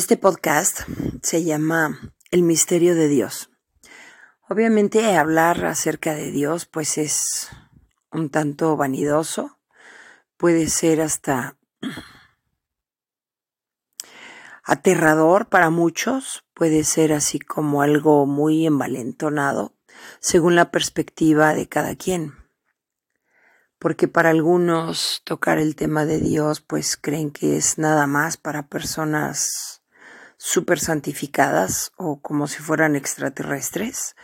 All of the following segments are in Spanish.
Este podcast se llama El misterio de Dios. Obviamente hablar acerca de Dios pues es un tanto vanidoso, puede ser hasta aterrador para muchos, puede ser así como algo muy envalentonado, según la perspectiva de cada quien. Porque para algunos tocar el tema de Dios pues creen que es nada más para personas super santificadas o como si fueran extraterrestres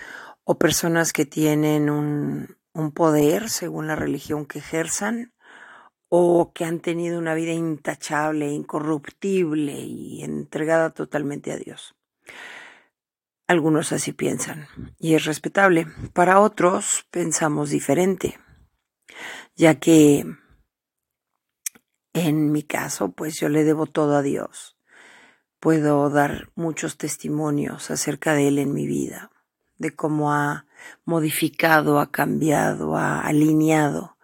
o personas que tienen un, un poder según la religión que ejerzan o que han tenido una vida intachable, incorruptible y entregada totalmente a Dios. Algunos así piensan y es respetable. Para otros pensamos diferente, ya que en mi caso, pues yo le debo todo a Dios puedo dar muchos testimonios acerca de él en mi vida, de cómo ha modificado, ha cambiado, ha alineado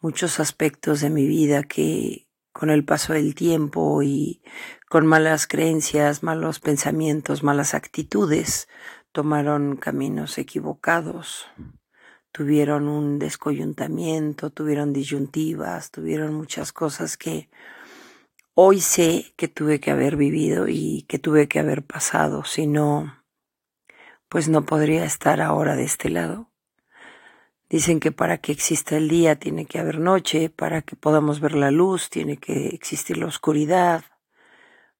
muchos aspectos de mi vida que con el paso del tiempo y con malas creencias, malos pensamientos, malas actitudes, tomaron caminos equivocados, tuvieron un descoyuntamiento, tuvieron disyuntivas, tuvieron muchas cosas que Hoy sé que tuve que haber vivido y que tuve que haber pasado, si no, pues no podría estar ahora de este lado. Dicen que para que exista el día tiene que haber noche, para que podamos ver la luz tiene que existir la oscuridad,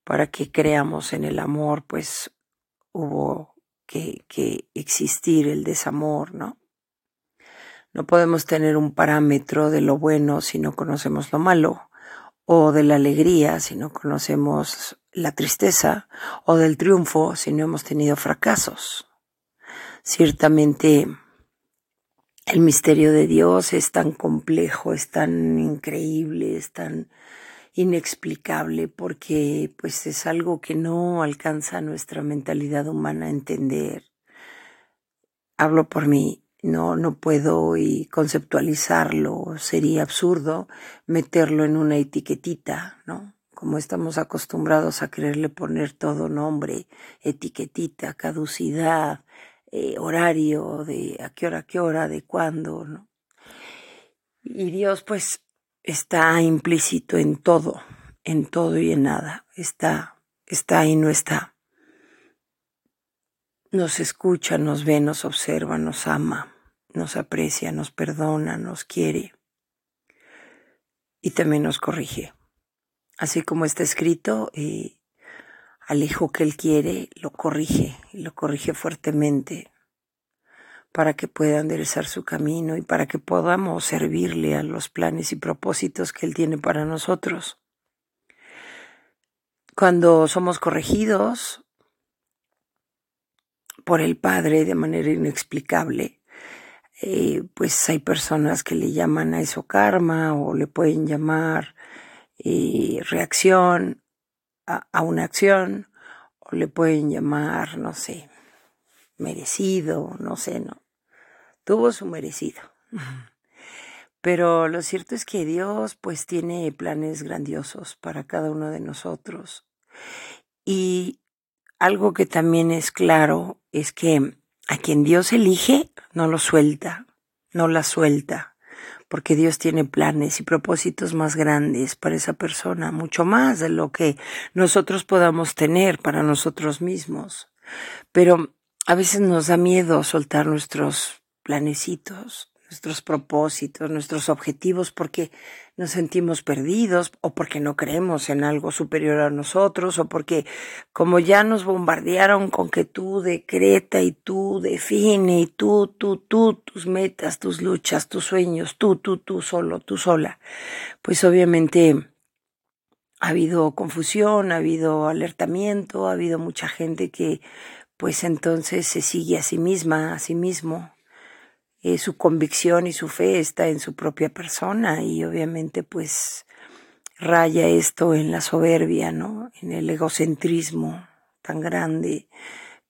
para que creamos en el amor, pues hubo que, que existir el desamor, ¿no? No podemos tener un parámetro de lo bueno si no conocemos lo malo o de la alegría si no conocemos la tristeza, o del triunfo si no hemos tenido fracasos. Ciertamente el misterio de Dios es tan complejo, es tan increíble, es tan inexplicable porque pues es algo que no alcanza nuestra mentalidad humana a entender. Hablo por mí, no, no puedo y conceptualizarlo, sería absurdo meterlo en una etiquetita, ¿no? Como estamos acostumbrados a quererle poner todo nombre, etiquetita, caducidad, eh, horario, de a qué hora, a qué hora, de cuándo, ¿no? Y Dios pues está implícito en todo, en todo y en nada, está, está y no está. Nos escucha, nos ve, nos observa, nos ama nos aprecia, nos perdona, nos quiere y también nos corrige. Así como está escrito, eh, al hijo que él quiere lo corrige y lo corrige fuertemente para que pueda enderezar su camino y para que podamos servirle a los planes y propósitos que él tiene para nosotros. Cuando somos corregidos por el Padre de manera inexplicable, eh, pues hay personas que le llaman a eso karma o le pueden llamar eh, reacción a, a, una acción o le pueden llamar, no sé, merecido, no sé, no. Tuvo su merecido. Pero lo cierto es que Dios pues tiene planes grandiosos para cada uno de nosotros. Y algo que también es claro es que a quien Dios elige, no lo suelta, no la suelta, porque Dios tiene planes y propósitos más grandes para esa persona, mucho más de lo que nosotros podamos tener para nosotros mismos. Pero a veces nos da miedo soltar nuestros planecitos, nuestros propósitos, nuestros objetivos, porque nos sentimos perdidos o porque no creemos en algo superior a nosotros o porque como ya nos bombardearon con que tú decreta y tú define y tú, tú, tú, tus metas, tus luchas, tus sueños, tú, tú, tú solo, tú sola, pues obviamente ha habido confusión, ha habido alertamiento, ha habido mucha gente que pues entonces se sigue a sí misma, a sí mismo, eh, su convicción y su fe está en su propia persona y obviamente pues raya esto en la soberbia, ¿no? En el egocentrismo tan grande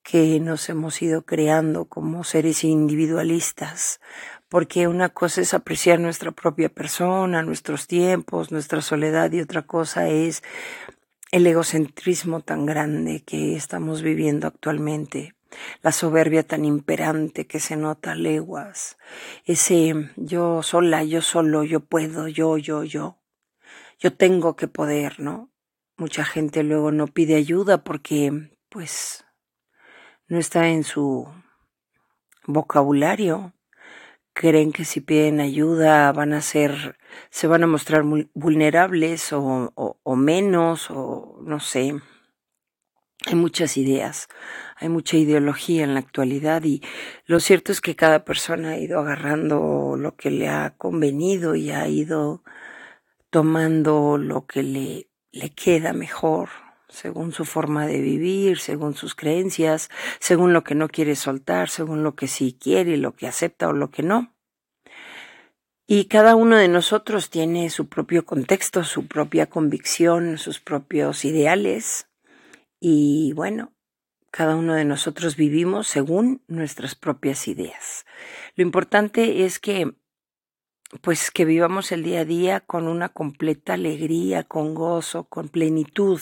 que nos hemos ido creando como seres individualistas, porque una cosa es apreciar nuestra propia persona, nuestros tiempos, nuestra soledad y otra cosa es el egocentrismo tan grande que estamos viviendo actualmente, la soberbia tan imperante que se nota a leguas, ese yo sola, yo solo, yo puedo, yo, yo, yo, yo tengo que poder, ¿no? Mucha gente luego no pide ayuda porque, pues, no está en su vocabulario. Creen que si piden ayuda van a ser, se van a mostrar vulnerables o, o menos, o no sé. Hay muchas ideas, hay mucha ideología en la actualidad y lo cierto es que cada persona ha ido agarrando lo que le ha convenido y ha ido tomando lo que le, le queda mejor, según su forma de vivir, según sus creencias, según lo que no quiere soltar, según lo que sí quiere, lo que acepta o lo que no. Y cada uno de nosotros tiene su propio contexto, su propia convicción, sus propios ideales. Y bueno, cada uno de nosotros vivimos según nuestras propias ideas. Lo importante es que pues que vivamos el día a día con una completa alegría, con gozo, con plenitud,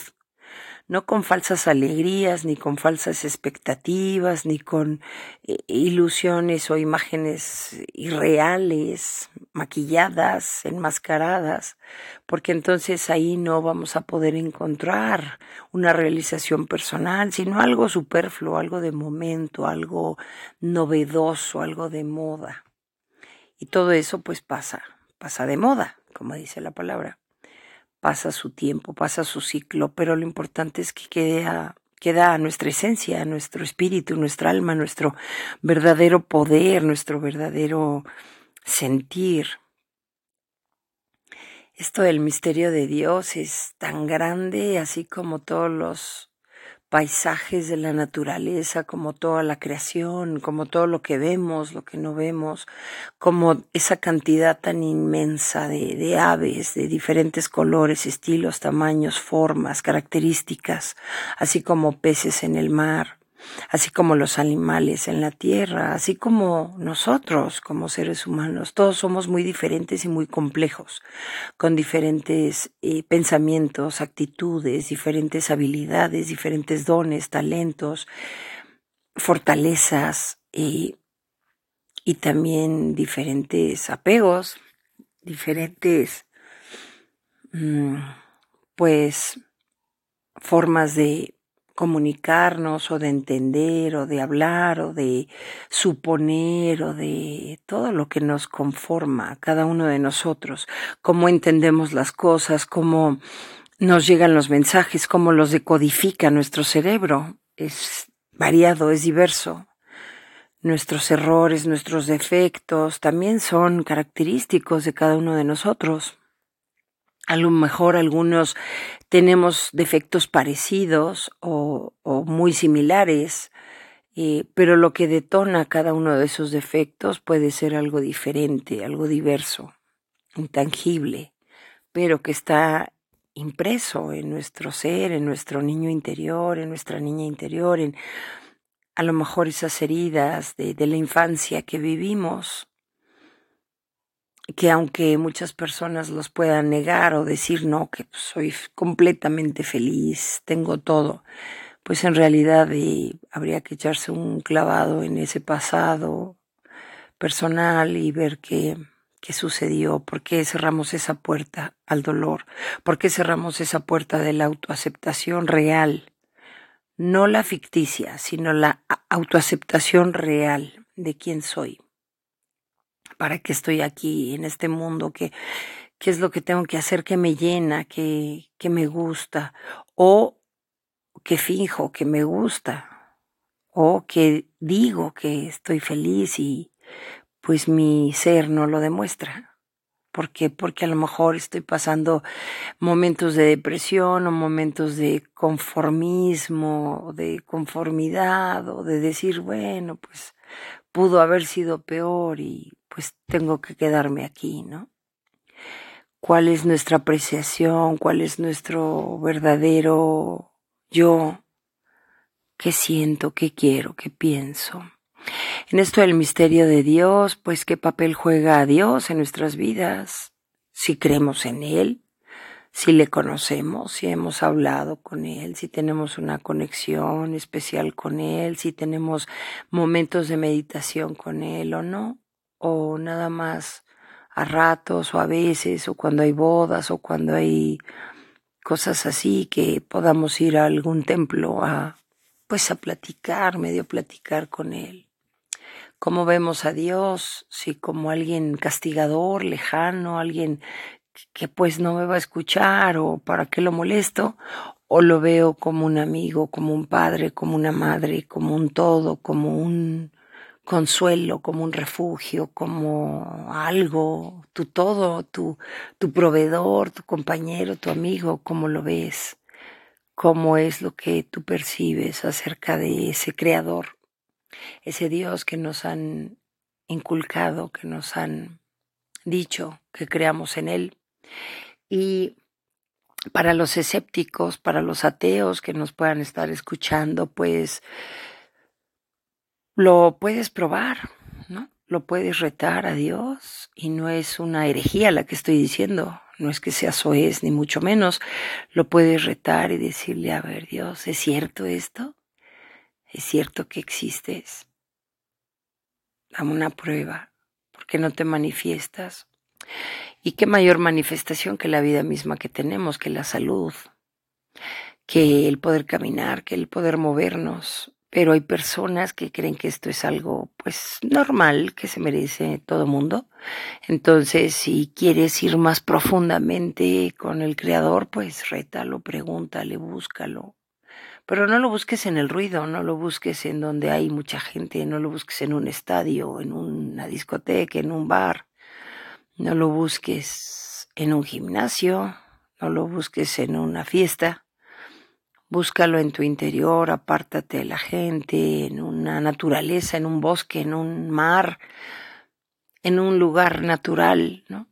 no con falsas alegrías, ni con falsas expectativas, ni con eh, ilusiones o imágenes irreales, maquilladas, enmascaradas, porque entonces ahí no vamos a poder encontrar una realización personal, sino algo superfluo, algo de momento, algo novedoso, algo de moda. Y todo eso pues pasa, pasa de moda, como dice la palabra pasa su tiempo, pasa su ciclo, pero lo importante es que queda nuestra esencia, nuestro espíritu, nuestra alma, nuestro verdadero poder, nuestro verdadero sentir. Esto del misterio de Dios es tan grande, así como todos los paisajes de la naturaleza, como toda la creación, como todo lo que vemos, lo que no vemos, como esa cantidad tan inmensa de, aves de diferentes colores, estilos, tamaños, formas, características, así como peces en el mar así como los animales en la tierra, así como nosotros como seres humanos. Todos somos muy diferentes y muy complejos, con diferentes eh, pensamientos, actitudes, diferentes habilidades, diferentes dones, talentos, fortalezas eh, y también diferentes apegos, diferentes, mm, pues, formas de comunicarnos o de entender o de hablar o de suponer o de todo lo que nos conforma cada uno de nosotros, cómo entendemos las cosas, cómo nos llegan los mensajes, cómo los decodifica nuestro cerebro. Es variado, es diverso. Nuestros errores, nuestros defectos también son característicos de cada uno de nosotros. A lo mejor algunos tenemos defectos parecidos o, muy similares, eh, pero lo que detona cada uno de esos defectos puede ser algo diferente, algo diverso, intangible, pero que está impreso en nuestro ser, en nuestro niño interior, en nuestra niña interior, en a lo mejor esas heridas de, de la infancia que vivimos que aunque muchas personas los puedan negar o decir no, que soy completamente feliz, tengo todo, pues en realidad eh, habría que echarse un clavado en ese pasado personal y ver qué, qué sucedió, por qué cerramos esa puerta al dolor, por qué cerramos esa puerta de la autoaceptación real, no la ficticia, sino la autoaceptación real de quién soy para qué estoy aquí en este mundo, qué, qué es lo que tengo que hacer que me llena, que, que me gusta, o que finjo que me gusta, o que digo que estoy feliz y pues mi ser no lo demuestra. ¿Por qué? Porque a lo mejor estoy pasando momentos de depresión o momentos de conformismo, de conformidad o de decir, bueno, pues pudo haber sido peor y pues tengo que quedarme aquí, ¿no? ¿Cuál es nuestra apreciación? ¿Cuál es nuestro verdadero yo? ¿Qué siento? ¿Qué quiero? ¿Qué pienso? En esto del misterio de Dios, pues qué papel juega Dios en nuestras vidas, si creemos en Él, si le conocemos, si hemos hablado con Él, si tenemos una conexión especial con Él, si tenemos momentos de meditación con Él o no, o nada más a ratos o a veces, o cuando hay bodas o cuando hay cosas así, que podamos ir a algún templo a, pues a platicar, medio platicar con Él. ¿Cómo vemos a Dios? Si como alguien castigador, lejano, alguien que pues no me va a escuchar o para qué lo molesto, o lo veo como un amigo, como un padre, como una madre, como un todo, como un consuelo, como un refugio, como algo, tu todo, tu, tu proveedor, tu compañero, tu amigo, cómo lo ves, cómo es lo que tú percibes acerca de ese creador, ese Dios que nos han inculcado, que nos han dicho que creamos en Él y para los escépticos, para los ateos que nos puedan estar escuchando, pues lo puedes probar, ¿no? Lo puedes retar a Dios y no es una herejía la que estoy diciendo, no es que sea soez ni mucho menos, lo puedes retar y decirle, a ver Dios, ¿es cierto esto? ¿Es cierto que existes? Dame una prueba, ¿por qué no te manifiestas? Y qué mayor manifestación que la vida misma que tenemos, que la salud, que el poder caminar, que el poder movernos. Pero hay personas que creen que esto es algo pues normal, que se merece todo mundo. Entonces, si quieres ir más profundamente con el creador, pues rétalo, pregúntale, búscalo. Pero no lo busques en el ruido, no lo busques en donde hay mucha gente, no lo busques en un estadio, en una discoteca, en un bar. No lo busques en un gimnasio, no lo busques en una fiesta. Búscalo en tu interior, apártate de la gente, en una naturaleza, en un bosque, en un mar, en un lugar natural, ¿no?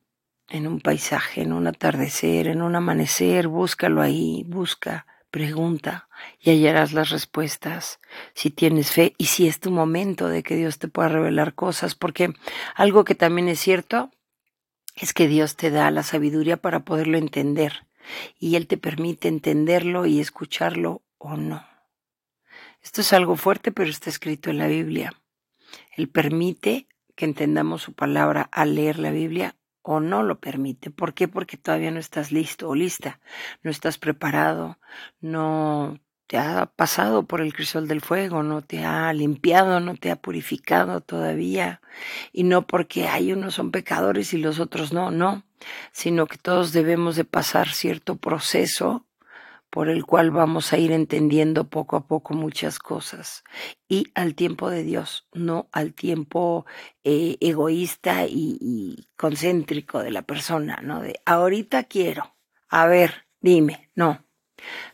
En un paisaje, en un atardecer, en un amanecer, búscalo ahí, busca, pregunta y hallarás las respuestas si tienes fe y si es tu momento de que Dios te pueda revelar cosas, porque algo que también es cierto es que Dios te da la sabiduría para poderlo entender y Él te permite entenderlo y escucharlo o no. Esto es algo fuerte, pero está escrito en la Biblia. Él permite que entendamos su palabra al leer la Biblia o no lo permite. ¿Por qué? Porque todavía no estás listo o lista, no estás preparado, no te ha pasado por el crisol del fuego, no te ha limpiado, no te ha purificado todavía. Y no porque hay unos son pecadores y los otros no, no, sino que todos debemos de pasar cierto proceso por el cual vamos a ir entendiendo poco a poco muchas cosas y al tiempo de Dios, no al tiempo eh, egoísta y, y concéntrico de la persona, ¿no? De ahorita quiero, a ver, dime, no,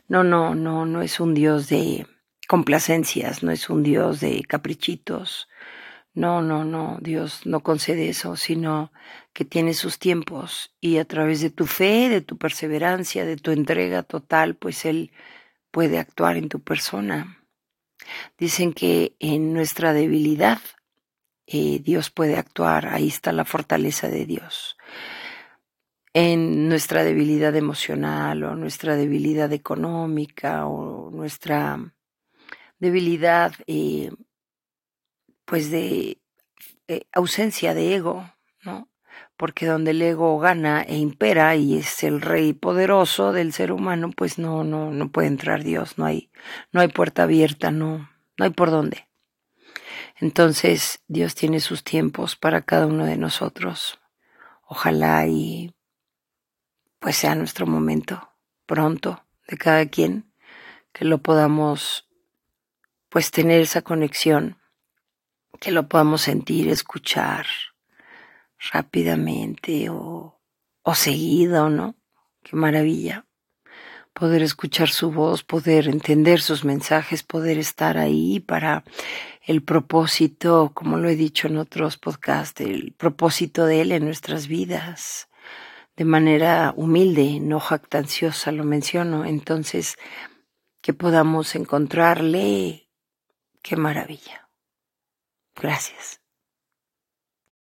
no, no, no, no es un Dios de complacencias, no es un Dios de caprichitos. No, no, no, Dios no concede eso, sino que tiene sus tiempos y a través de tu fe, de tu perseverancia, de tu entrega total, pues Él puede actuar en tu persona. Dicen que en nuestra debilidad eh, Dios puede actuar, ahí está la fortaleza de Dios en nuestra debilidad emocional o nuestra debilidad económica o nuestra debilidad eh, pues de eh, ausencia de ego, ¿no? Porque donde el ego gana e impera y es el rey poderoso del ser humano, pues no, no, no puede entrar Dios, no hay, no hay puerta abierta, no, no hay por dónde. Entonces Dios tiene sus tiempos para cada uno de nosotros. Ojalá y pues sea nuestro momento pronto de cada quien, que lo podamos pues tener esa conexión, que lo podamos sentir, escuchar rápidamente o, o seguido, ¿no? Qué maravilla. Poder escuchar su voz, poder entender sus mensajes, poder estar ahí para el propósito, como lo he dicho en otros podcasts, el propósito de Él en nuestras vidas de manera humilde, no jactanciosa, lo menciono. Entonces, que podamos encontrarle, qué maravilla. Gracias.